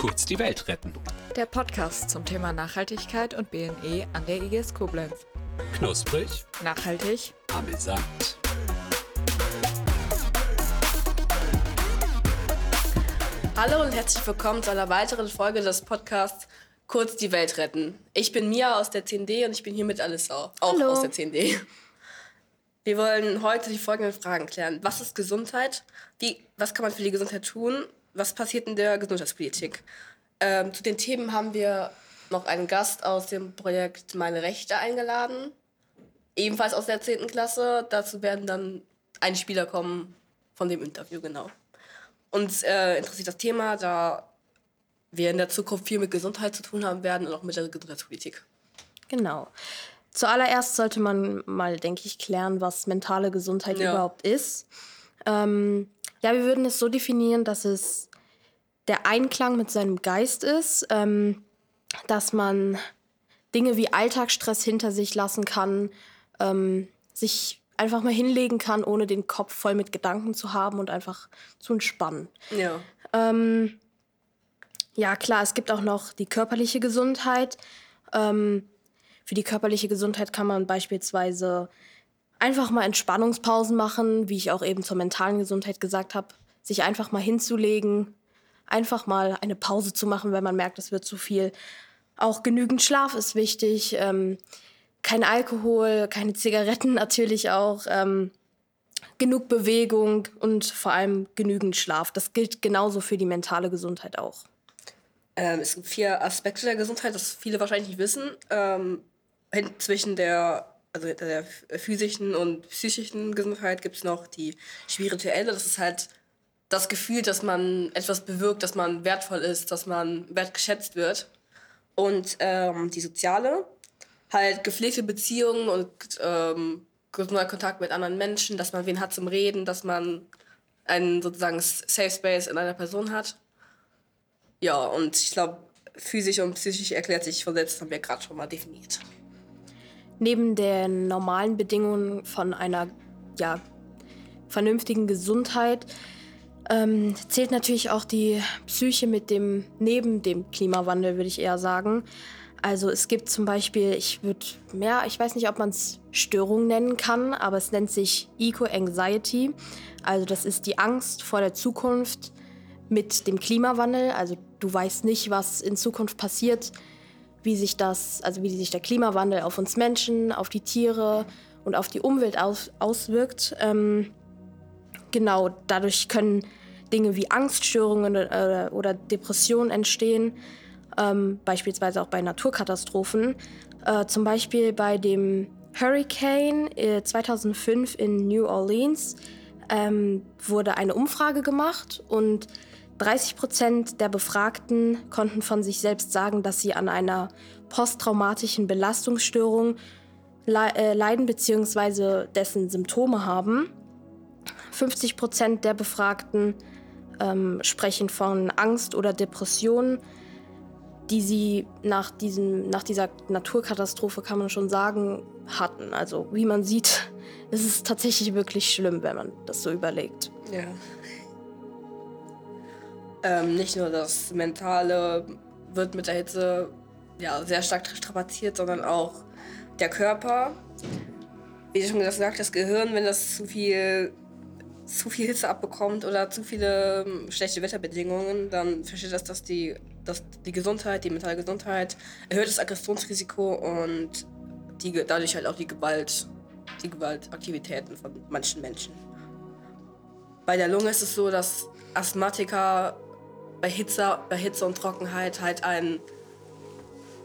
Kurz die Welt retten. Der Podcast zum Thema Nachhaltigkeit und BNE an der IGS Koblenz. Knusprig, Nachhaltig, amüsant. Hallo und herzlich willkommen zu einer weiteren Folge des Podcasts Kurz die Welt retten. Ich bin Mia aus der 10D und ich bin hier mit Alissa, auch Hallo. aus der 10D. Wir wollen heute die folgenden Fragen klären. Was ist Gesundheit? Wie, was kann man für die Gesundheit tun? Was passiert in der Gesundheitspolitik? Ähm, zu den Themen haben wir noch einen Gast aus dem Projekt Meine Rechte eingeladen, ebenfalls aus der 10. Klasse. Dazu werden dann Einspieler kommen von dem Interview, genau. Uns äh, interessiert das Thema, da wir in der Zukunft viel mit Gesundheit zu tun haben werden und auch mit der Gesundheitspolitik. Genau. Zuallererst sollte man mal, denke ich, klären, was mentale Gesundheit Ja. überhaupt ist. Ähm, ja, wir würden es so definieren, dass es der Einklang mit seinem Geist ist, ähm, dass man Dinge wie Alltagsstress hinter sich lassen kann, ähm, sich einfach mal hinlegen kann, ohne den Kopf voll mit Gedanken zu haben und einfach zu entspannen. Ja. Ähm, ja, klar, es gibt auch noch die körperliche Gesundheit. Ähm, für die körperliche Gesundheit kann man beispielsweise einfach mal Entspannungspausen machen, wie ich auch eben zur mentalen Gesundheit gesagt habe, sich einfach mal hinzulegen, einfach mal eine Pause zu machen, wenn man merkt, es wird zu viel. Auch genügend Schlaf ist wichtig. Ähm, kein Alkohol, keine Zigaretten natürlich auch. Ähm, genug Bewegung und vor allem genügend Schlaf. Das gilt genauso für die mentale Gesundheit auch. Ähm, es gibt vier Aspekte der Gesundheit, das viele wahrscheinlich nicht wissen. Ähm, zwischen der, also hinter der physischen und psychischen Gesundheit gibt es noch die spirituelle. Das ist halt das Gefühl, dass man etwas bewirkt, dass man wertvoll ist, dass man wertgeschätzt wird. Und ähm, die soziale, halt gepflegte Beziehungen und ähm, gesunder Kontakt mit anderen Menschen, dass man wen hat zum Reden, dass man einen sozusagen Safe Space in einer Person hat. Ja, und ich glaube, physisch und psychisch erklärt sich von selbst, haben wir gerade schon mal definiert. Neben den normalen Bedingungen von einer ja, vernünftigen Gesundheit ähm, zählt natürlich auch die Psyche mit dem, neben dem Klimawandel, würde ich eher sagen. Also es gibt zum Beispiel, ich würde mehr, ich weiß nicht, ob man es Störung nennen kann, aber es nennt sich Eco-Anxiety. Also das ist die Angst vor der Zukunft mit dem Klimawandel. Also du weißt nicht, was in Zukunft passiert, wie sich das, also wie sich der Klimawandel auf uns Menschen, auf die Tiere und auf die Umwelt aus, auswirkt. Ähm, genau, dadurch können Dinge wie Angststörungen oder, oder Depressionen entstehen, ähm, beispielsweise auch bei Naturkatastrophen. Äh, zum Beispiel bei dem Hurricane äh, 2005 in New Orleans ähm, wurde eine Umfrage gemacht und 30 Prozent der Befragten konnten von sich selbst sagen, dass sie an einer posttraumatischen Belastungsstörung le äh, leiden bzw. dessen Symptome haben. 50 Prozent der Befragten ähm, sprechen von Angst oder Depressionen, die sie nach, diesem, nach dieser Naturkatastrophe, kann man schon sagen, hatten. Also wie man sieht, es ist tatsächlich wirklich schlimm, wenn man das so überlegt. Ja. Ähm, nicht nur das Mentale wird mit der Hitze ja, sehr stark strapaziert, sondern auch der Körper. Wie schon gesagt hast, das Gehirn, wenn das zu viel, zu viel Hitze abbekommt oder zu viele ähm, schlechte Wetterbedingungen, dann versteht das, dass die, dass die Gesundheit, die mentale Gesundheit, erhöht das Aggressionsrisiko und die, dadurch halt auch die Gewalt, die Gewaltaktivitäten von manchen Menschen. Bei der Lunge ist es so, dass Asthmatiker bei Hitze, bei Hitze und Trockenheit halt ein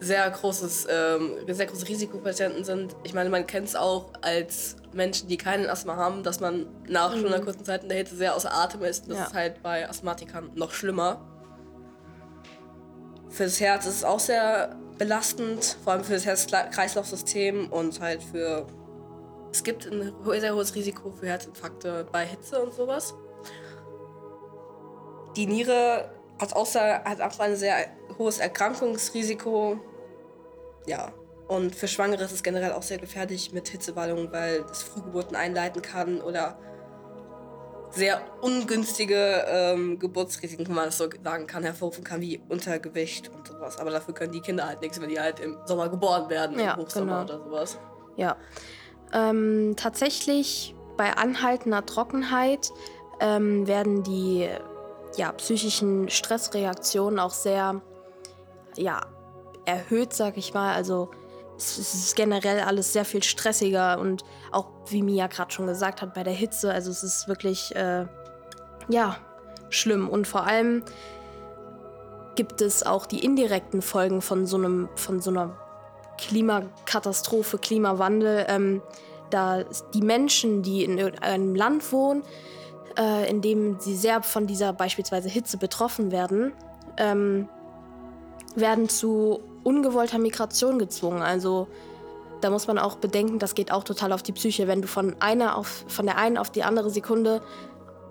sehr großes, ähm, sehr große Risikopatienten sind. Ich meine, man kennt es auch als Menschen, die keinen Asthma haben, dass man nach schon einer kurzen Zeit in der Hitze sehr außer Atem ist. Das Ja. ist halt bei Asthmatikern noch schlimmer. Fürs Herz ist es auch sehr belastend, vor allem für das Herz-Kreislauf-System und halt für. Es gibt ein sehr hohes Risiko für Herzinfarkte bei Hitze und sowas. Die Niere hat auch, hat auch ein sehr hohes Erkrankungsrisiko. Ja. Und für Schwangere ist es generell auch sehr gefährlich mit Hitzewallungen, weil es Frühgeburten einleiten kann oder sehr ungünstige ähm, Geburtsrisiken, wenn man das so sagen kann, hervorrufen kann, wie Untergewicht und sowas. Aber dafür können die Kinder halt nichts, wenn die halt im Sommer geboren werden, Ja, im Hochsommer genau. oder sowas. Ja. Ähm, tatsächlich bei anhaltender Trockenheit ähm, werden die ja, psychischen Stressreaktionen auch sehr ja, erhöht, sag ich mal. Also es ist generell alles sehr viel stressiger und auch, wie Mia gerade schon gesagt hat, bei der Hitze, also es ist wirklich, äh, ja, schlimm. Und vor allem gibt es auch die indirekten Folgen von so einem, von so einer Klimakatastrophe, Klimawandel, ähm, da die Menschen, die in einem Land wohnen, äh, in dem sie sehr von dieser beispielsweise Hitze betroffen werden, ähm, werden zu ungewollter Migration gezwungen. Also da muss man auch bedenken, das geht auch total auf die Psyche, wenn du von einer auf von der einen auf die andere Sekunde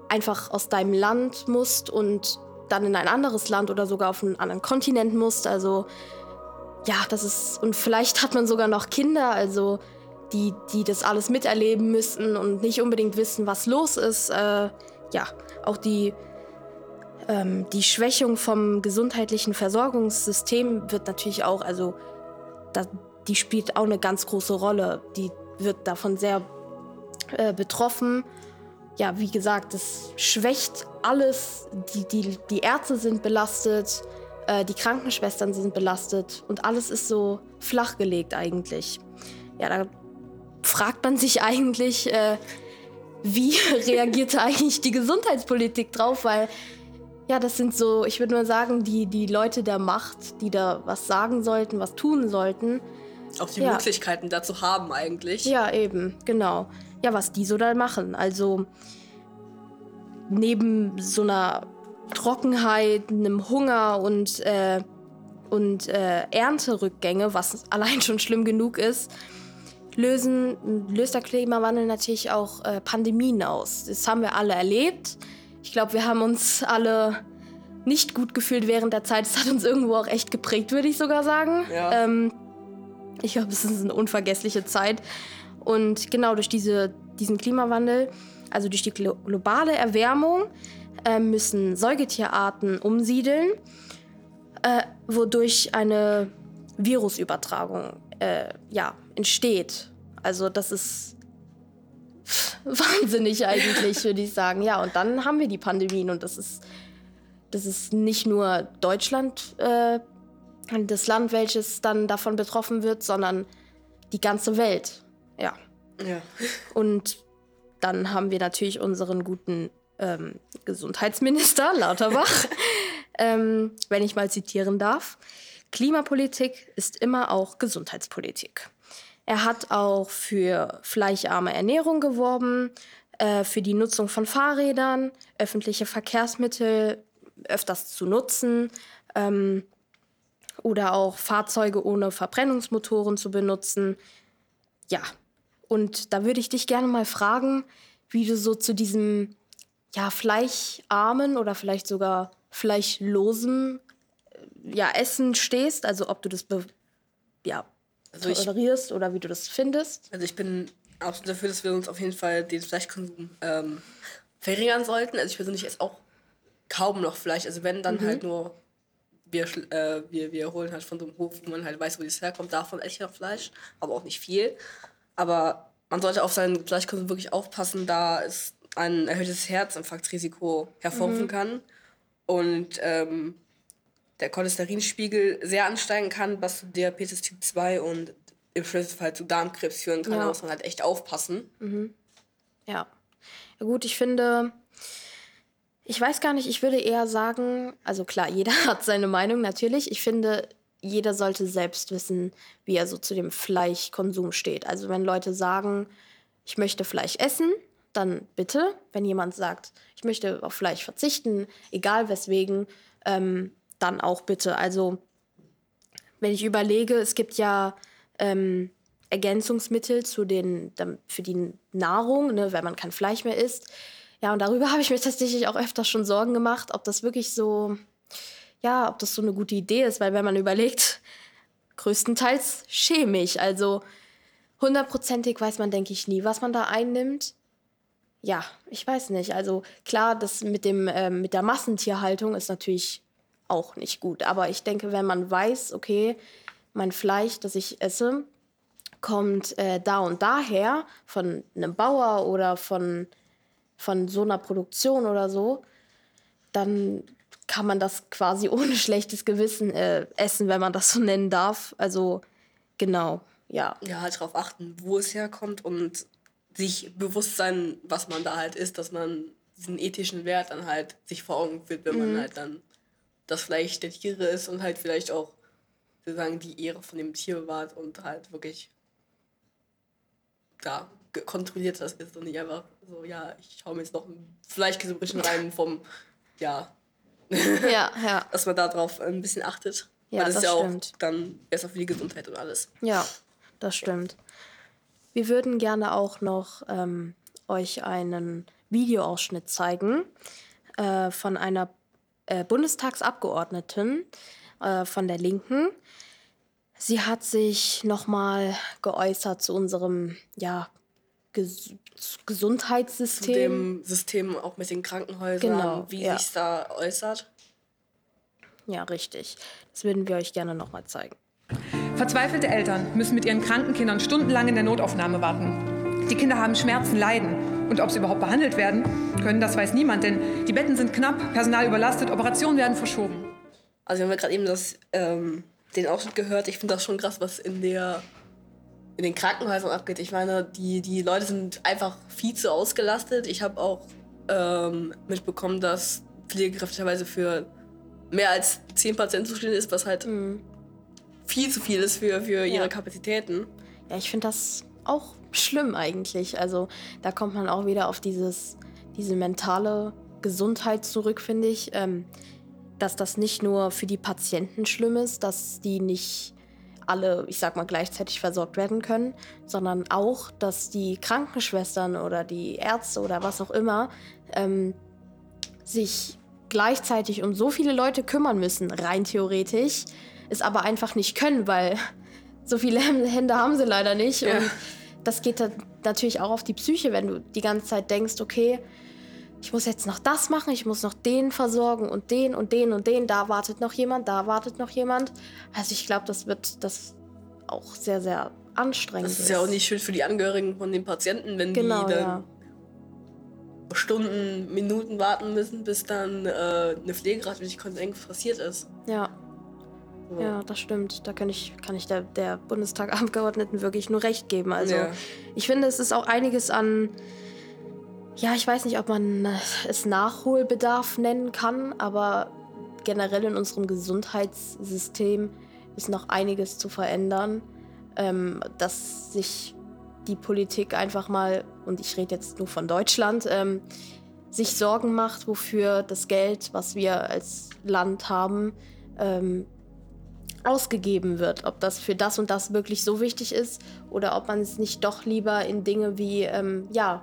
einfach aus deinem Land musst und dann in ein anderes Land oder sogar auf einen anderen Kontinent musst. Also ja, das ist und vielleicht hat man sogar noch Kinder, also die die das alles miterleben müssen und nicht unbedingt wissen, was los ist. Äh, ja, auch die ähm, die Schwächung vom gesundheitlichen Versorgungssystem wird natürlich auch, also da, die spielt auch eine ganz große Rolle. Die wird davon sehr äh, betroffen. Ja, wie gesagt, das schwächt alles. Die, die, die Ärzte sind belastet, äh, die Krankenschwestern sind belastet und alles ist so flachgelegt eigentlich. Ja, da fragt man sich eigentlich, äh, wie reagierte eigentlich die Gesundheitspolitik drauf, weil ja, das sind so, ich würde nur sagen, die, die Leute der Macht, die da was sagen sollten, was tun sollten. Auch die Ja. Möglichkeiten dazu haben eigentlich. Ja, eben, genau. Ja, was die so da machen. Also neben so einer Trockenheit, einem Hunger und, äh, und äh, Ernterückgänge, was allein schon schlimm genug ist, lösen, löst der Klimawandel natürlich auch äh, Pandemien aus. Das haben wir alle erlebt. Ich glaube, wir haben uns alle nicht gut gefühlt während der Zeit. Es hat uns irgendwo auch echt geprägt, würde ich sogar sagen. Ja. Ähm, ich glaube, es ist eine unvergessliche Zeit. Und genau durch diese, diesen Klimawandel, also durch die glo globale Erwärmung, äh, müssen Säugetierarten umsiedeln, äh, wodurch eine Virusübertragung äh, ja, entsteht. Also das ist wahnsinnig eigentlich, würde ich sagen. Ja, und dann haben wir die Pandemien und das ist, das ist nicht nur Deutschland äh, das Land, welches dann davon betroffen wird, sondern die ganze Welt. Ja. Ja. Und dann haben wir natürlich unseren guten ähm, Gesundheitsminister Lauterbach, ähm, wenn ich mal zitieren darf. Klimapolitik ist immer auch Gesundheitspolitik. Er hat auch für fleischarme Ernährung geworben, äh, für die Nutzung von Fahrrädern, öffentliche Verkehrsmittel öfters zu nutzen ähm, oder auch Fahrzeuge ohne Verbrennungsmotoren zu benutzen. Ja, und da würde ich dich gerne mal fragen, wie du so zu diesem ja, fleischarmen oder vielleicht sogar fleischlosen äh, ja, Essen stehst. Also ob du das be ja, Also ich- tolerierst oder wie du das findest. Also ich bin absolut dafür, dass wir uns auf jeden Fall den Fleischkonsum ähm, verringern sollten. Also ich persönlich esse auch kaum noch Fleisch. Also wenn, dann halt nur, wir, äh, wir, wir holen halt von so einem Hof, wo man halt weiß, wo das herkommt. Davon esse ich noch Fleisch, aber auch nicht viel. Aber man sollte auf seinen Fleischkonsum wirklich aufpassen, da es ein erhöhtes Herzinfarktrisiko hervorrufen kann. Und ähm, der Cholesterinspiegel sehr ansteigen kann, was zu Diabetes Typ 2 und im schlimmsten Fall zu Darmkrebs führen kann. Ja. Da muss man halt echt aufpassen. Ja. Ja gut, ich finde, ich weiß gar nicht, ich würde eher sagen, also klar, jeder hat seine Meinung natürlich. Ich finde, jeder sollte selbst wissen, wie er so zu dem Fleischkonsum steht. Also wenn Leute sagen, ich möchte Fleisch essen, dann bitte. Wenn jemand sagt, ich möchte auf Fleisch verzichten, egal weswegen, ähm, dann auch bitte. Also wenn ich überlege, es gibt ja ähm, Ergänzungsmittel zu den, für die Nahrung, ne, wenn man kein Fleisch mehr isst. Ja, und darüber habe ich mir tatsächlich auch öfters schon Sorgen gemacht, ob das wirklich so, ja, ob das so eine gute Idee ist, weil wenn man überlegt, größtenteils chemisch, also hundertprozentig weiß man, denke ich, nie, was man da einnimmt. ja, ich weiß nicht. Also klar, das mit, dem, ähm, mit der Massentierhaltung ist natürlich auch nicht gut. Aber ich denke, wenn man weiß, okay, mein Fleisch, das ich esse, kommt äh, da und daher von einem Bauer oder von, von so einer Produktion oder so, dann kann man das quasi ohne schlechtes Gewissen äh, essen, wenn man das so nennen darf. Also genau, ja. Ja, halt darauf achten, wo es herkommt und sich bewusst sein, was man da halt isst, dass man diesen ethischen Wert dann halt sich vor Augen führt, wenn man halt dann das Fleisch der Tiere ist und halt vielleicht auch sozusagen die Ehre von dem Tier bewahrt und halt wirklich da kontrolliert das ist und nicht einfach so, ja, ich hau mir jetzt noch ein Fleischkäsebrötchen rein vom, ja, Ja, ja. dass man darauf ein bisschen achtet. Ja, Weil das, das ist ja stimmt. auch dann besser für die Gesundheit und alles. Ja, das stimmt. Wir würden gerne auch noch ähm, euch einen Videoausschnitt zeigen äh, von einer äh, Bundestagsabgeordneten äh, von der Linken. Sie hat sich nochmal geäußert zu unserem ja, Ges Zu Gesundheitssystem. dem System auch mit den Krankenhäusern, Genau, wie ja. sich da äußert. Ja, richtig. Das würden wir euch gerne nochmal zeigen. Verzweifelte Eltern müssen mit ihren kranken Kindern stundenlang in der Notaufnahme warten. Die Kinder haben Schmerzen, Leiden. Und ob sie überhaupt behandelt werden können, das weiß niemand, denn die Betten sind knapp, Personal überlastet, Operationen werden verschoben. Also wir haben ja gerade eben das, ähm, den Ausschnitt gehört. Ich finde das schon krass, was in der in den Krankenhäusern abgeht. Ich meine, die, die Leute sind einfach viel zu ausgelastet. Ich habe auch ähm, mitbekommen, dass Pflegekräfte teilweise für mehr als 10 Patienten zuständig ist, was halt viel zu viel ist für, für ihre Ja. Kapazitäten. Ja, ich finde das auch schlimm eigentlich. Also da kommt man auch wieder auf dieses, diese mentale Gesundheit zurück, finde ich. Ähm, dass das nicht nur für die Patienten schlimm ist, dass die nicht alle, ich sag mal, gleichzeitig versorgt werden können, sondern auch, dass die Krankenschwestern oder die Ärzte oder was auch immer ähm, sich gleichzeitig um so viele Leute kümmern müssen, rein theoretisch, es aber einfach nicht können, weil so viele Hände haben sie leider nicht. Ja. Und das geht dann natürlich auch auf die Psyche, wenn du die ganze Zeit denkst, okay, ich muss jetzt noch das machen, ich muss noch den versorgen und den und den und den, da wartet noch jemand, da wartet noch jemand. Also ich glaube, das wird das auch sehr, sehr anstrengend. Das ist ja auch nicht schön für die Angehörigen von den Patienten, wenn Genau, die dann ja. Stunden, Minuten warten müssen, bis dann äh, eine Pflegekraft wirklich irgendwas passiert ist. Ja. Ja, das stimmt. Da kann ich, kann ich der, der Bundestagabgeordneten wirklich nur recht geben. Also Ja. ich finde, es ist auch einiges an, ja, ich weiß nicht, ob man es Nachholbedarf nennen kann, aber generell in unserem Gesundheitssystem ist noch einiges zu verändern, ähm, dass sich die Politik einfach mal, und ich rede jetzt nur von Deutschland, ähm, sich Sorgen macht, wofür das Geld, was wir als Land haben, ähm, ausgegeben wird. Ob das für das und das wirklich so wichtig ist oder ob man es nicht doch lieber in Dinge wie, ähm, ja,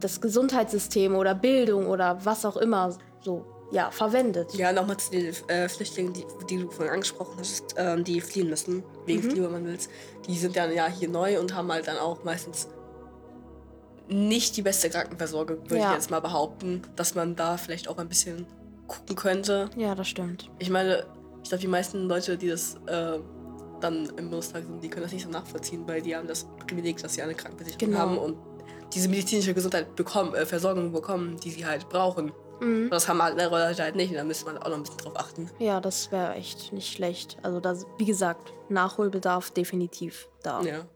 das Gesundheitssystem oder Bildung oder was auch immer so, ja, verwendet. Ja, nochmal zu den äh, Flüchtlingen, die, die du vorhin angesprochen hast, ähm, die fliehen müssen, wegen Mhm. Klimawandels. Die sind dann ja hier neu und haben halt dann auch meistens nicht die beste Krankenversorgung, würde Ja. ich jetzt mal behaupten, dass man da vielleicht auch ein bisschen gucken könnte. Ja, das stimmt. Ich meine, ich glaube, die meisten Leute, die das äh, dann im Bundestag sind, die können das nicht so nachvollziehen, weil die haben das Privileg, dass sie eine Krankenversicherung Genau. haben und diese medizinische Gesundheit bekommen, äh, Versorgung bekommen, die sie halt brauchen. Mhm. Und das haben andere Leute halt nicht und da müsste man auch noch ein bisschen drauf achten. Ja, das wäre echt nicht schlecht. Also, das, wie gesagt, Nachholbedarf definitiv da. Ja.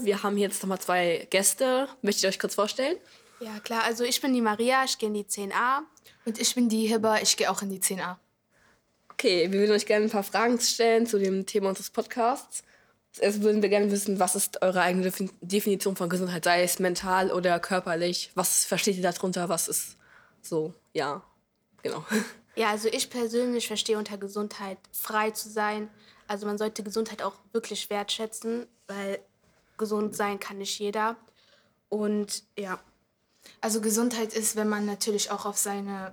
Wir haben jetzt nochmal zwei Gäste. Möchtet ihr euch kurz vorstellen? Ja, klar. Also ich bin die Maria, ich gehe in die 10a. Und ich bin die Hibba, ich gehe auch in die 10a. Okay, wir würden euch gerne ein paar Fragen stellen zu dem Thema unseres Podcasts. Zuerst würden wir gerne wissen, was ist eure eigene Defin- Definition von Gesundheit, sei es mental oder körperlich? Was versteht ihr darunter? Was ist so, ja, genau. Ja, also ich persönlich verstehe unter Gesundheit frei zu sein. Also man sollte Gesundheit auch wirklich wertschätzen, weil gesund sein kann nicht jeder. Und ja, Also Gesundheit ist, wenn man natürlich auch auf seine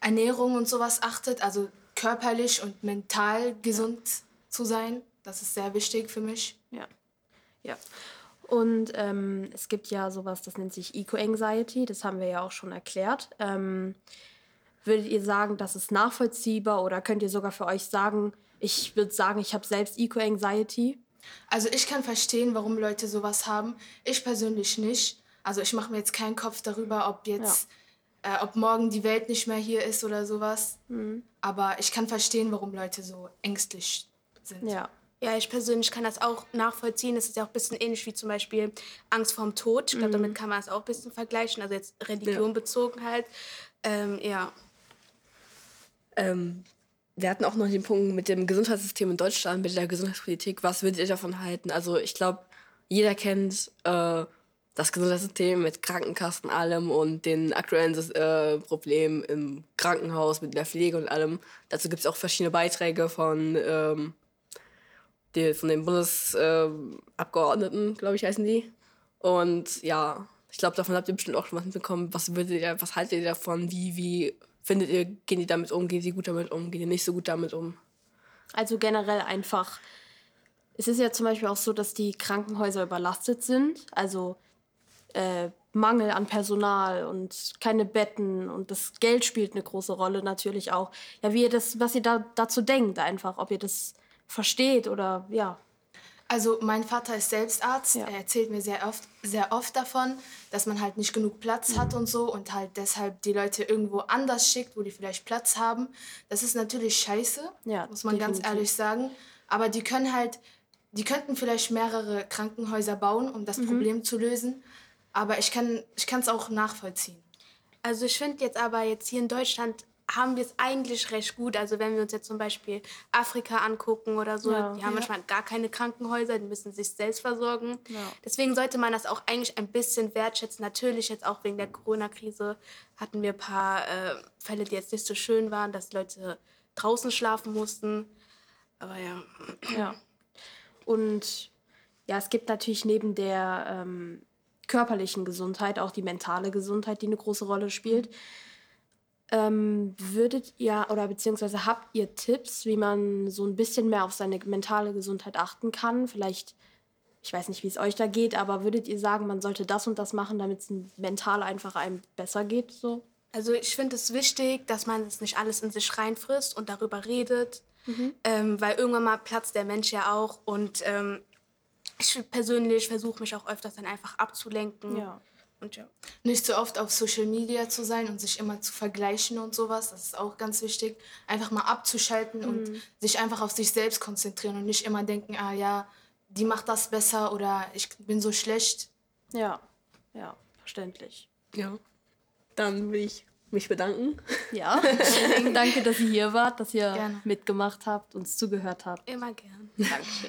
Ernährung und sowas achtet, also körperlich und mental gesund zu sein. Das ist sehr wichtig für mich. Ja. ja. Und ähm, es gibt ja sowas, das nennt sich Eco-Anxiety, das haben wir ja auch schon erklärt. Ähm, würdet ihr sagen, das ist nachvollziehbar oder könnt ihr sogar für euch sagen, ich würde sagen, ich habe selbst Eco-Anxiety? Also ich kann verstehen, warum Leute sowas haben. Ich persönlich nicht. Also ich mache mir jetzt keinen Kopf darüber, ob jetzt, äh, ob morgen die Welt nicht mehr hier ist oder sowas. Aber ich kann verstehen, warum Leute so ängstlich sind. Ja. Ja, ich persönlich kann das auch nachvollziehen. Es ist ja auch ein bisschen ähnlich wie zum Beispiel Angst vorm Tod. Ich glaube, damit kann man es auch ein bisschen vergleichen. Also jetzt Religion bezogen halt. Ähm, ja. Ähm, wir hatten auch noch den Punkt mit dem Gesundheitssystem in Deutschland, mit der Gesundheitspolitik. Was würdet ihr davon halten? Also ich glaube, jeder kennt äh, das Gesundheitssystem mit Krankenkassen, allem und den aktuellen äh, Problemen im Krankenhaus mit der Pflege und allem. Dazu gibt es auch verschiedene Beiträge von, ähm, die, von den Bundesabgeordneten, glaube ich, heißen die. Und ja, ich glaube, davon habt ihr bestimmt auch schon was mitbekommen. Was würdet ihr, was haltet ihr davon? Wie, wie findet ihr, gehen die damit um? Gehen sie gut damit um? Gehen die nicht so gut damit um? Also generell einfach. Es ist ja zum Beispiel auch so, dass die Krankenhäuser überlastet sind. Also äh, Mangel an Personal und keine Betten und das Geld spielt eine große Rolle natürlich auch. Ja, wie ihr das, was ihr da dazu denkt einfach, ob ihr das versteht oder ja. Also mein Vater ist selbst Arzt. Ja. Er erzählt mir sehr oft, sehr oft davon, dass man halt nicht genug Platz hat und so und halt deshalb die Leute irgendwo anders schickt, wo die vielleicht Platz haben. Das ist natürlich scheiße, Ja, muss man ganz definitiv. ehrlich sagen. Aber die können halt, die könnten vielleicht mehrere Krankenhäuser bauen, um das Problem zu lösen. Aber ich kann es auch nachvollziehen. Also ich finde jetzt aber jetzt hier in Deutschland haben wir es eigentlich recht gut. Also wenn wir uns jetzt zum Beispiel Afrika angucken oder so, Ja. die haben Ja. manchmal gar keine Krankenhäuser, die müssen sich selbst versorgen. Ja. Deswegen sollte man das auch eigentlich ein bisschen wertschätzen. Natürlich jetzt auch wegen der Corona-Krise hatten wir ein paar äh, Fälle, die jetzt nicht so schön waren, dass Leute draußen schlafen mussten. Aber ja. Ja. Und ja, es gibt natürlich neben der ähm, körperlichen Gesundheit auch die mentale Gesundheit, die eine große Rolle spielt. Ähm, würdet ihr oder beziehungsweise habt ihr Tipps, wie man so ein bisschen mehr auf seine mentale Gesundheit achten kann? Vielleicht, ich weiß nicht, wie es euch da geht, aber würdet ihr sagen, man sollte das und das machen, damit es mental einfach einem besser geht? So? Also ich finde es wichtig, dass man es nicht alles in sich reinfrisst und darüber redet, ähm, weil irgendwann mal platzt der Mensch ja auch und ähm, ich persönlich versuche mich auch öfters dann einfach abzulenken. Ja. Und ja. Nicht so oft auf Social Media zu sein und sich immer zu vergleichen und sowas, das ist auch ganz wichtig. Einfach mal abzuschalten und sich einfach auf sich selbst konzentrieren und nicht immer denken, ah ja, die macht das besser oder ich bin so schlecht. Ja, ja, verständlich. Ja. Dann will ich mich bedanken. Ja, danke, dass ihr hier wart, dass ihr Gerne. mitgemacht habt, uns zugehört habt. Immer gern.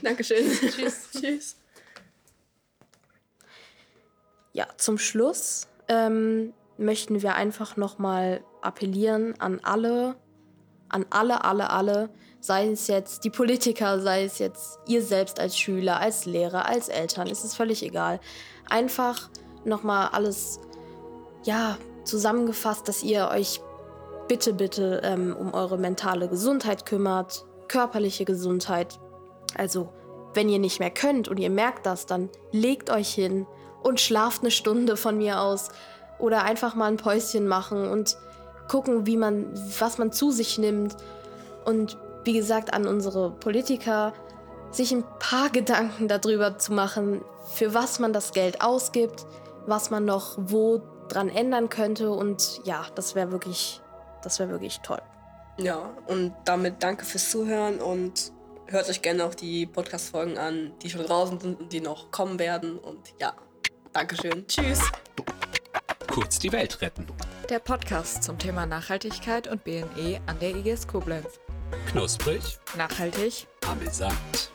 Dankeschön. Tschüss. Tschüss. Ja, zum Schluss ähm, möchten wir einfach nochmal appellieren an alle, an alle, alle, alle, sei es jetzt die Politiker, sei es jetzt ihr selbst als Schüler, als Lehrer, als Eltern, ist es völlig egal. Einfach nochmal alles, ja, zusammengefasst, dass ihr euch bitte, bitte ähm, um eure mentale Gesundheit kümmert, körperliche Gesundheit. Also, wenn ihr nicht mehr könnt und ihr merkt das, dann legt euch hin und schlaft eine Stunde von mir aus oder einfach mal ein Päuschen machen und gucken, wie man, was man zu sich nimmt. Und wie gesagt, an unsere Politiker, sich ein paar Gedanken darüber zu machen, für was man das Geld ausgibt, was man noch wo dran ändern könnte. Und ja, das wäre wirklich, das wäre wirklich toll. Ja, und damit danke fürs Zuhören und hört euch gerne auch die Podcast-Folgen an, die schon draußen sind und die noch kommen werden. Und ja, Dankeschön. Tschüss. Kurz die Welt retten. Der Podcast zum Thema Nachhaltigkeit und BNE an der IGS Koblenz. Knusprig, Nachhaltig amüsant.